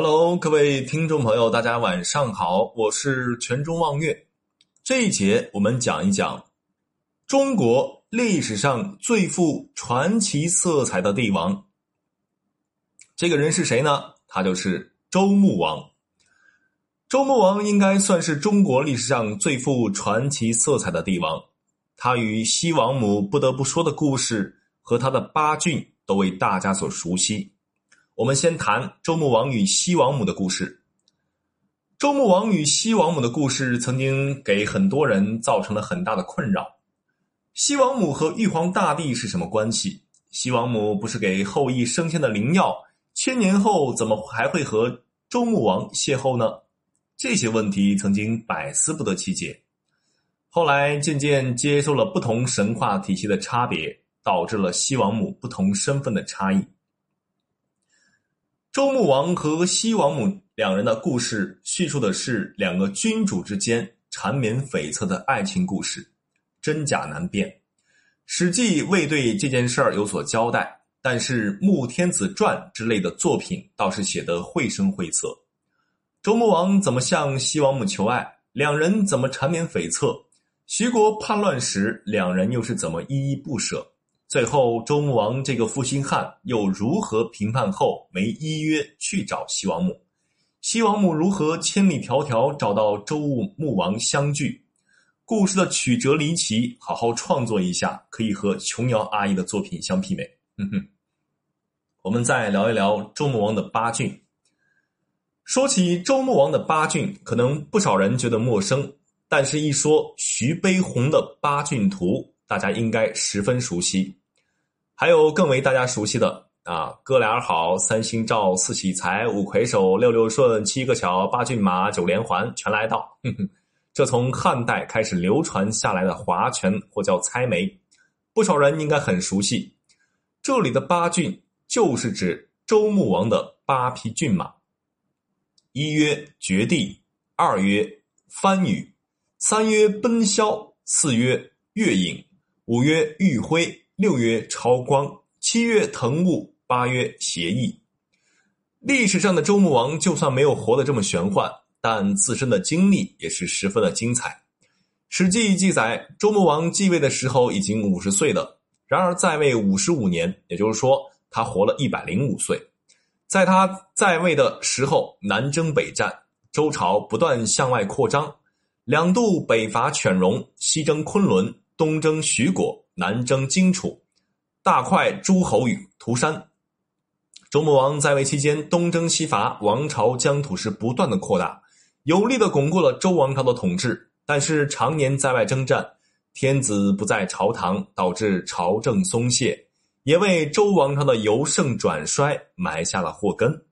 Hello，各位听众朋友，大家晚上好，我是全中望月。这一节我们讲一讲中国历史上最富传奇色彩的帝王。这个人是谁呢？他就是周穆王。周穆王应该算是中国历史上最富传奇色彩的帝王。他与西王母不得不说的故事和他的八骏都为大家所熟悉。我们先谈周穆王与西王母的故事。周穆王与西王母的故事曾经给很多人造成了很大的困扰。西王母和玉皇大帝是什么关系？西王母不是给后羿升天的灵药，千年后怎么还会和周穆王邂逅呢？这些问题曾经百思不得其解。后来渐渐接受了不同神话体系的差别，导致了西王母不同身份的差异。周穆王和西王母两人的故事，叙述的是两个君主之间缠绵悱恻的爱情故事，真假难辨。《史记》未对这件事儿有所交代，但是《穆天子传》之类的作品倒是写得绘声绘色。周穆王怎么向西王母求爱？两人怎么缠绵悱恻？徐国叛乱时，两人又是怎么依依不舍？最后，周穆王这个负心汉又如何评判后没依约去找西王母？西王母如何千里迢迢找到周穆王相聚？故事的曲折离奇，好好创作一下，可以和琼瑶阿姨的作品相媲美。哼哼，我们再聊一聊周穆王的八骏。说起周穆王的八骏，可能不少人觉得陌生，但是一说徐悲鸿的八骏图，大家应该十分熟悉。还有更为大家熟悉的啊，哥俩好，三星照，四喜财，五魁首，六六顺，七个巧，八骏马，九连环，全来到。哼哼，这从汉代开始流传下来的划拳或叫猜眉，不少人应该很熟悉。这里的八骏就是指周穆王的八匹骏马。一曰绝地，二曰番禺，三曰奔霄，四曰月影，五曰玉辉。六曰超光，七月腾雾，八曰协议。历史上的周穆王就算没有活得这么玄幻，但自身的经历也是十分的精彩。《史记》记载，周穆王继位的时候已经五十岁了，然而在位五十五年，也就是说他活了一百零五岁。在他在位的时候，南征北战，周朝不断向外扩张，两度北伐犬戎，西征昆仑，东征徐国。南征荆楚，大快诸侯与涂山。周穆王在位期间，东征西伐，王朝疆土是不断的扩大，有力的巩固了周王朝的统治。但是常年在外征战，天子不在朝堂，导致朝政松懈，也为周王朝的由盛转衰埋下了祸根。